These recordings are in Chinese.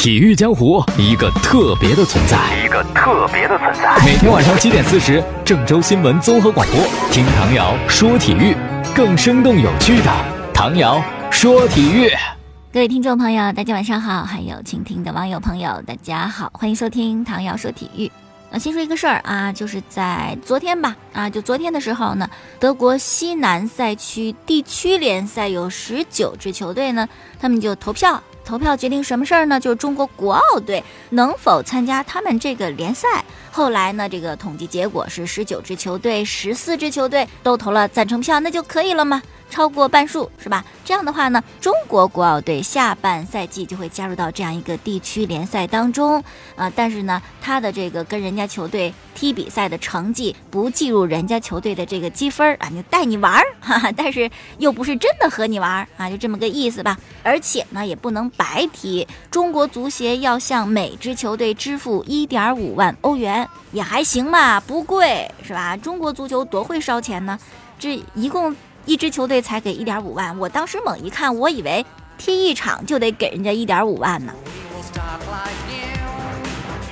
体育江湖一个特别的存在，一个特别的存在。每天晚上七点四十，郑州新闻综合广播，听唐瑶说体育，更生动有趣的唐瑶说体育。各位听众朋友，大家晚上好；还有倾听的网友朋友，大家好，欢迎收听唐瑶说体育。那先说一个事儿啊，就是在昨天吧，啊，就昨天的时候呢，德国西南赛区地区联赛有十九支球队呢，他们就投票。投票决定什么事儿呢？就是中国国奥队能否参加他们这个联赛。后来呢，这个统计结果是十九支球队，十四支球队都投了赞成票，那就可以了吗？超过半数是吧？这样的话呢，中国国奥队下半赛季就会加入到这样一个地区联赛当中啊。但是呢，他的这个跟人家球队踢比赛的成绩不计入人家球队的这个积分啊，就带你玩儿，哈哈，但是又不是真的和你玩儿啊，就这么个意思吧。而且呢，也不能白踢。中国足协要向每支球队支付一点五万欧元，也还行嘛，不贵是吧？中国足球多会烧钱呢，这一共。一支球队才给一点五万，我当时猛一看，我以为踢一场就得给人家一点五万呢。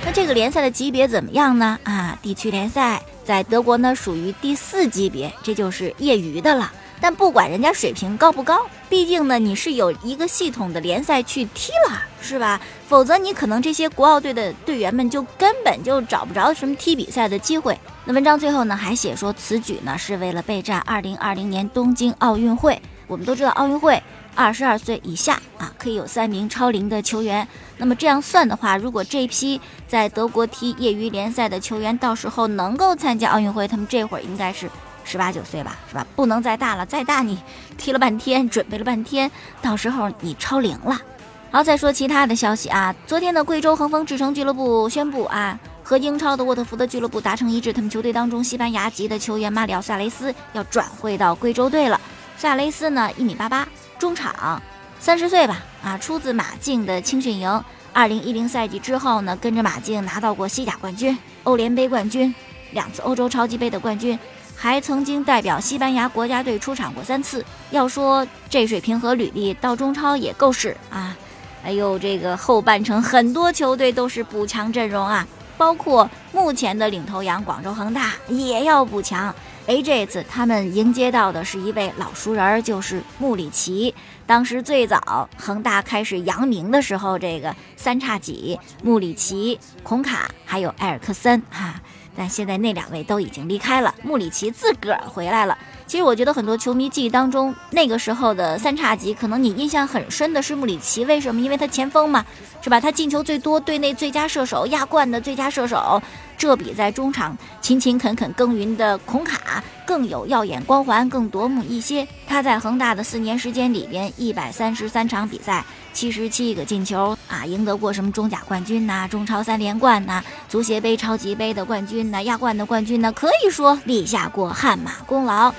那这个联赛的级别怎么样呢？啊，地区联赛在德国呢属于第四级别，这就是业余的了。但不管人家水平高不高，毕竟呢你是有一个系统的联赛去踢了，是吧？否则你可能这些国奥队的队员们就根本就找不着什么踢比赛的机会。那文章最后呢还写说，此举呢是为了备战二零二零年东京奥运会。我们都知道奥运会二十二岁以下啊可以有三名超龄的球员。那么这样算的话，如果这批在德国踢业余联赛的球员到时候能够参加奥运会，他们这会儿应该是。十八九岁吧，是吧？不能再大了，再大你踢了半天，准备了半天，到时候你超龄了。好，再说其他的消息啊。昨天的贵州恒丰智诚俱乐部宣布啊，和英超的沃特福德俱乐部达成一致，他们球队当中西班牙籍的球员马里奥·萨雷斯要转会到贵州队了。萨雷斯呢，一米八八，中场，三十岁吧，啊，出自马竞的青训营。二零一零赛季之后呢，跟着马竞拿到过西甲冠军、欧联杯冠军，两次欧洲超级杯的冠军。还曾经代表西班牙国家队出场过三次。要说这水平和履历，到中超也够使啊！哎呦，这个后半程很多球队都是补强阵容啊，包括目前的领头羊广州恒大也要补强。哎，这次他们迎接到的是一位老熟人，就是穆里奇。当时最早恒大开始扬名的时候，这个三叉戟穆里奇、孔卡还有埃尔克森哈。但现在那两位都已经离开了，穆里奇自个儿回来了。其实我觉得很多球迷记忆当中，那个时候的三叉戟，可能你印象很深的是穆里奇，为什么？因为他前锋嘛，是吧？他进球最多，队内最佳射手，亚冠的最佳射手，这比在中场勤勤恳恳耕耘的孔卡更有耀眼光环，更夺目一些。他在恒大的四年时间里边，一百三十三场比赛，七十七个进球啊，赢得过什么中甲冠军呐、中超三连冠呐、足协杯、超级杯的冠军呐、亚冠的冠军呢，可以说立下过汗马功劳。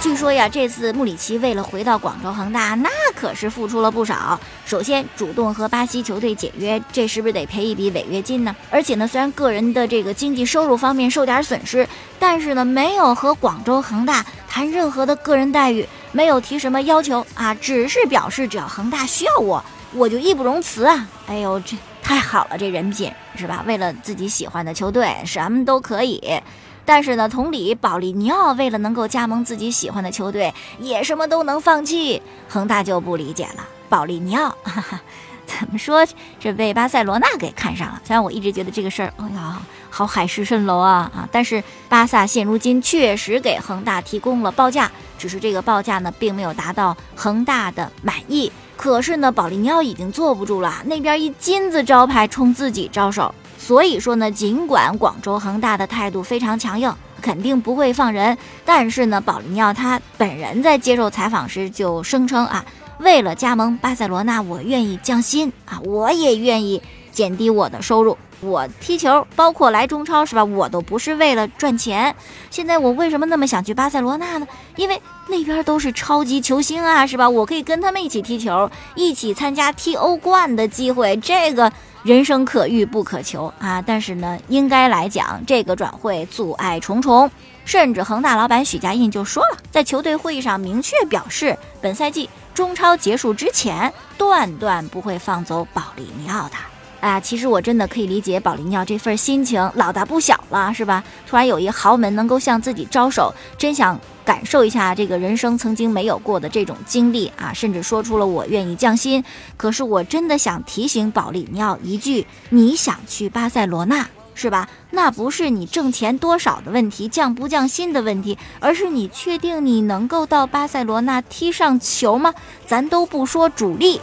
据说呀，这次穆里奇为了回到广州恒大，那可是付出了不少。首先，主动和巴西球队解约，这是不是得赔一笔违约金呢？而且呢，虽然个人的这个经济收入方面受点损失，但是呢，没有和广州恒大谈任何的个人待遇，没有提什么要求啊，只是表示只要恒大需要我，我就义不容辞啊！哎呦，这太好了，这人品是吧？为了自己喜欢的球队，什么都可以。但是呢，同理，保利尼奥为了能够加盟自己喜欢的球队，也什么都能放弃。恒大就不理解了，保利尼奥，哈哈，怎么说这被巴塞罗那给看上了？虽然我一直觉得这个事儿，哎呀，好海市蜃楼啊啊！但是巴萨现如今确实给恒大提供了报价，只是这个报价呢，并没有达到恒大的满意。可是呢，保利尼奥已经坐不住了，那边一金字招牌冲自己招手。所以说呢，尽管广州恒大的态度非常强硬，肯定不会放人，但是呢，保利尼奥他本人在接受采访时就声称啊，为了加盟巴塞罗那，我愿意降薪啊，我也愿意减低我的收入。我踢球，包括来中超是吧？我都不是为了赚钱。现在我为什么那么想去巴塞罗那呢？因为那边都是超级球星啊，是吧？我可以跟他们一起踢球，一起参加踢欧冠的机会，这个。人生可遇不可求啊！但是呢，应该来讲，这个转会阻碍重重，甚至恒大老板许家印就说了，在球队会议上明确表示，本赛季中超结束之前，断断不会放走保利尼奥的。啊，其实我真的可以理解保利尼奥这份心情，老大不小了，是吧？突然有一豪门能够向自己招手，真想感受一下这个人生曾经没有过的这种经历啊！甚至说出了我愿意降薪。可是我真的想提醒保利尼奥一句：你想去巴塞罗那，是吧？那不是你挣钱多少的问题，降不降薪的问题，而是你确定你能够到巴塞罗那踢上球吗？咱都不说主力。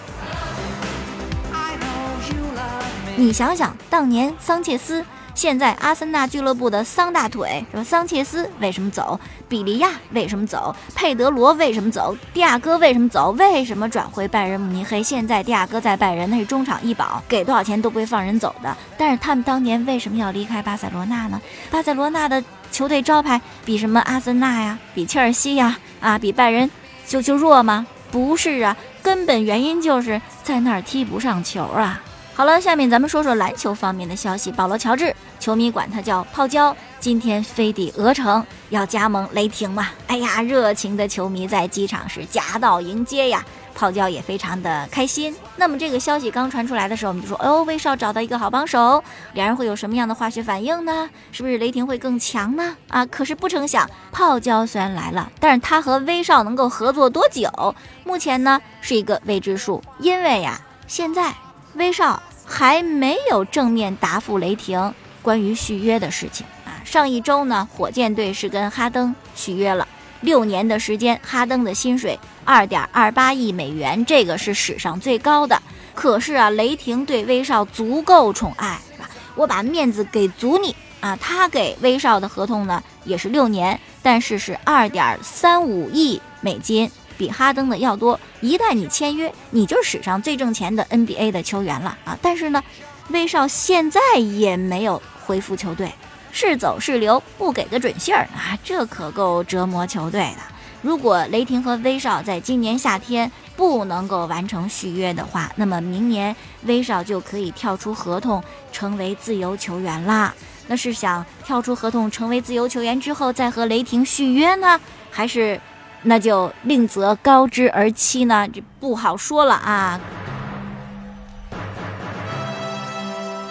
你想想，当年桑切斯，现在阿森纳俱乐部的桑大腿是吧？桑切斯为什么走？比利亚为什么走？佩德罗为什么走？蒂亚哥为什么走？为什么转回拜仁慕尼黑？现在蒂亚哥在拜仁，那是中场一宝，给多少钱都不会放人走的。但是他们当年为什么要离开巴塞罗那呢？巴塞罗那的球队招牌比什么阿森纳呀？比切尔西呀？啊，比拜仁就就弱吗？不是啊，根本原因就是在那儿踢不上球啊。好了，下面咱们说说篮球方面的消息。保罗·乔治，球迷管他叫泡椒，今天飞抵鹅城，要加盟雷霆嘛？哎呀，热情的球迷在机场是夹道迎接呀，泡椒也非常的开心。那么这个消息刚传出来的时候，我们就说，哦，威少找到一个好帮手，两人会有什么样的化学反应呢？是不是雷霆会更强呢？啊，可是不成想，泡椒虽然来了，但是他和威少能够合作多久，目前呢是一个未知数，因为呀，现在。威少还没有正面答复雷霆关于续约的事情啊！上一周呢，火箭队是跟哈登续约了六年的时间，哈登的薪水二点二八亿美元，这个是史上最高的。可是啊，雷霆对威少足够宠爱，是吧？我把面子给足你啊！他给威少的合同呢也是六年，但是是二点三五亿美金。比哈登的要多，一旦你签约，你就是史上最挣钱的 NBA 的球员了啊！但是呢，威少现在也没有回复球队，是走是留不给个准信儿啊，这可够折磨球队的。如果雷霆和威少在今年夏天不能够完成续约的话，那么明年威少就可以跳出合同成为自由球员啦。那是想跳出合同成为自由球员之后再和雷霆续约呢，还是？那就另择高枝而栖呢，这不好说了啊。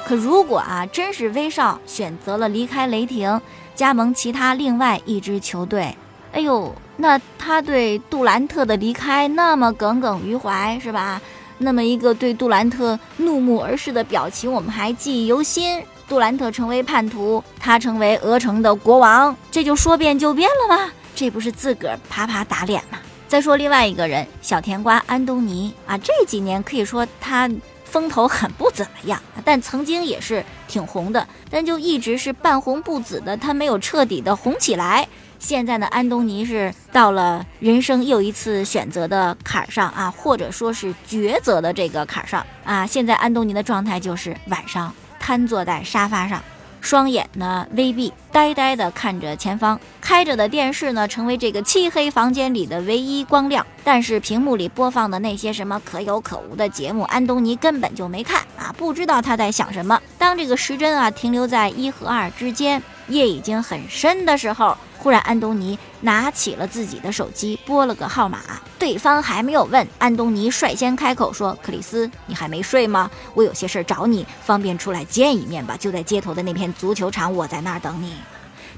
可如果啊，真是威少选择了离开雷霆，加盟其他另外一支球队，哎呦，那他对杜兰特的离开那么耿耿于怀，是吧？那么一个对杜兰特怒目而视的表情，我们还记忆犹新。杜兰特成为叛徒，他成为鹅城的国王，这就说变就变了吗？这不是自个儿啪啪打脸吗？再说另外一个人，小甜瓜安东尼啊，这几年可以说他风头很不怎么样，但曾经也是挺红的，但就一直是半红不紫的，他没有彻底的红起来。现在呢，安东尼是到了人生又一次选择的坎儿上啊，或者说是抉择的这个坎儿上啊。现在安东尼的状态就是晚上瘫坐在沙发上。双眼呢微闭，呆呆地看着前方。开着的电视呢，成为这个漆黑房间里的唯一光亮。但是屏幕里播放的那些什么可有可无的节目，安东尼根本就没看啊，不知道他在想什么。当这个时针啊停留在一和二之间，夜已经很深的时候。忽然，安东尼拿起了自己的手机，拨了个号码。对方还没有问，安东尼率先开口说：“克里斯，你还没睡吗？我有些事儿找你，方便出来见一面吧？就在街头的那片足球场，我在那儿等你。”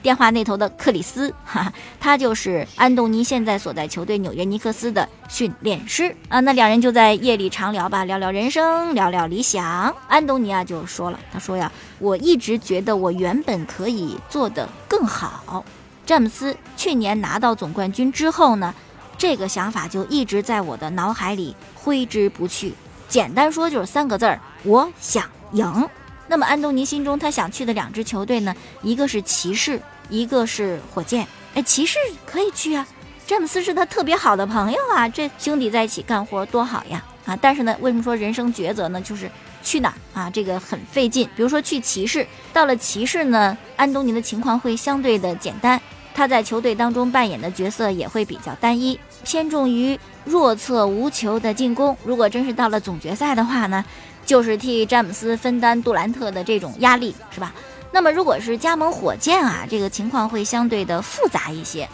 电话那头的克里斯，哈哈，他就是安东尼现在所在球队纽约尼克斯的训练师啊。那两人就在夜里长聊吧，聊聊人生，聊聊理想。安东尼啊就说了，他说呀，我一直觉得我原本可以做得更好。詹姆斯去年拿到总冠军之后呢，这个想法就一直在我的脑海里挥之不去。简单说就是三个字儿：我想赢。那么安东尼心中他想去的两支球队呢，一个是骑士，一个是火箭。哎，骑士可以去啊，詹姆斯是他特别好的朋友啊，这兄弟在一起干活多好呀啊！但是呢，为什么说人生抉择呢？就是去哪儿啊？这个很费劲。比如说去骑士，到了骑士呢，安东尼的情况会相对的简单。他在球队当中扮演的角色也会比较单一，偏重于弱侧无球的进攻。如果真是到了总决赛的话呢，就是替詹姆斯分担杜兰特的这种压力，是吧？那么如果是加盟火箭啊，这个情况会相对的复杂一些。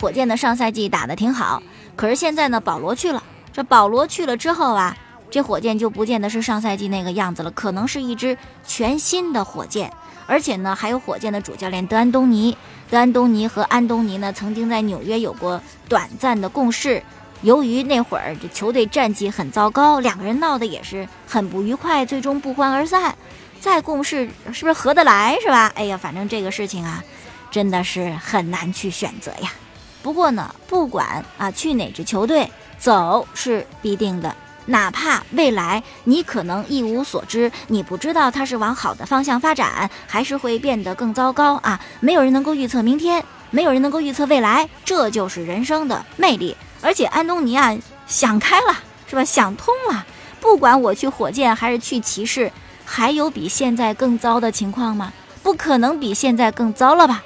火箭的上赛季打得挺好，可是现在呢，保罗去了。这保罗去了之后啊，这火箭就不见得是上赛季那个样子了，可能是一支全新的火箭。而且呢，还有火箭的主教练德安东尼。德安东尼和安东尼呢，曾经在纽约有过短暂的共事。由于那会儿这球队战绩很糟糕，两个人闹得也是很不愉快，最终不欢而散。再共事是不是合得来？是吧？哎呀，反正这个事情啊，真的是很难去选择呀。不过呢，不管啊去哪支球队，走是必定的。哪怕未来你可能一无所知，你不知道它是往好的方向发展，还是会变得更糟糕啊！没有人能够预测明天，没有人能够预测未来，这就是人生的魅力。而且安东尼啊，想开了，是吧？想通了，不管我去火箭还是去骑士，还有比现在更糟的情况吗？不可能比现在更糟了吧？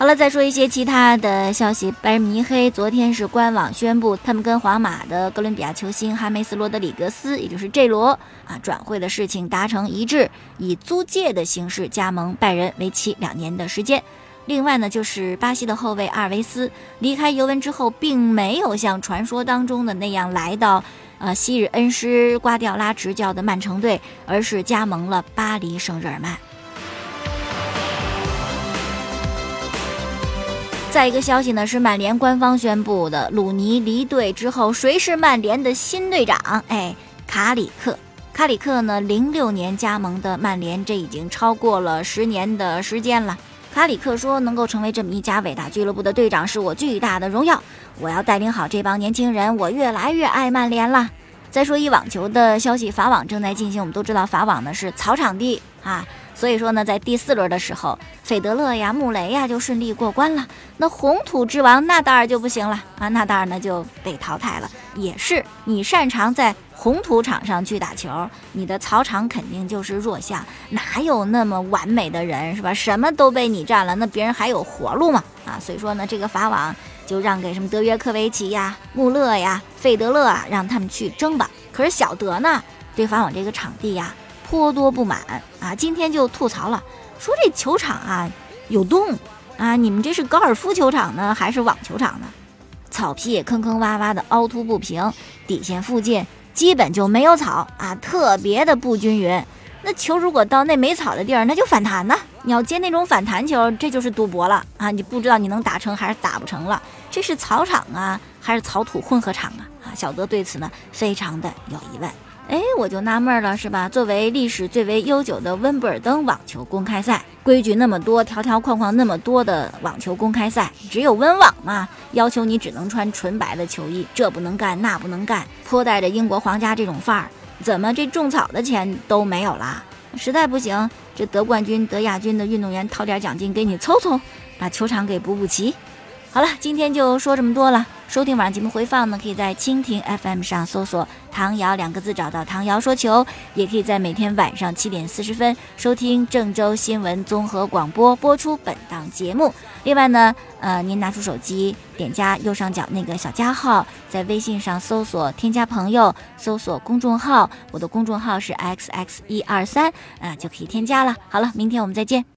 好了，再说一些其他的消息。拜仁慕尼黑昨天是官网宣布，他们跟皇马的哥伦比亚球星哈梅斯·罗德里格斯，也就是 J 罗啊，转会的事情达成一致，以租借的形式加盟拜仁，为期两年的时间。另外呢，就是巴西的后卫阿尔维斯离开尤文之后，并没有像传说当中的那样来到呃昔日恩师瓜迪奥拉执教的曼城队，而是加盟了巴黎圣日耳曼。再一个消息呢，是曼联官方宣布的，鲁尼离队之后，谁是曼联的新队长？哎，卡里克。卡里克呢，零六年加盟的曼联，这已经超过了十年的时间了。卡里克说：“能够成为这么一家伟大俱乐部的队长，是我巨大的荣耀。我要带领好这帮年轻人，我越来越爱曼联了。”再说一网球的消息，法网正在进行。我们都知道，法网呢是草场地啊。所以说呢，在第四轮的时候，费德勒呀、穆雷呀就顺利过关了。那红土之王纳达尔就不行了啊，纳达尔呢就被淘汰了。也是你擅长在红土场上去打球，你的草场肯定就是弱项。哪有那么完美的人是吧？什么都被你占了，那别人还有活路吗？啊，所以说呢，这个法网就让给什么德约科维奇呀、穆勒呀、费德勒啊，让他们去争吧。可是小德呢，对法网这个场地呀。颇多不满啊！今天就吐槽了，说这球场啊有洞啊，你们这是高尔夫球场呢还是网球场呢？草皮也坑坑洼洼的，凹凸不平，底线附近基本就没有草啊，特别的不均匀。那球如果到那没草的地儿，那就反弹呢。你要接那种反弹球，这就是赌博了啊！你不知道你能打成还是打不成了。这是草场啊，还是草土混合场啊？小德对此呢非常的有疑问。哎，我就纳闷了，是吧？作为历史最为悠久的温布尔登网球公开赛，规矩那么多，条条框框那么多的网球公开赛，只有温网嘛，要求你只能穿纯白的球衣，这不能干，那不能干，颇带着英国皇家这种范儿，怎么这种草的钱都没有了？实在不行，这得冠军、得亚军的运动员掏点奖金给你凑凑，把球场给补补齐。好了，今天就说这么多了。收听晚上节目回放呢，可以在蜻蜓 FM 上搜索“唐瑶”两个字，找到“唐瑶说球”，也可以在每天晚上七点四十分收听郑州新闻综合广播播出本档节目。另外呢，呃，您拿出手机点加右上角那个小加号，在微信上搜索添加朋友，搜索公众号，我的公众号是 xx 一二三，啊，就可以添加了。好了，明天我们再见。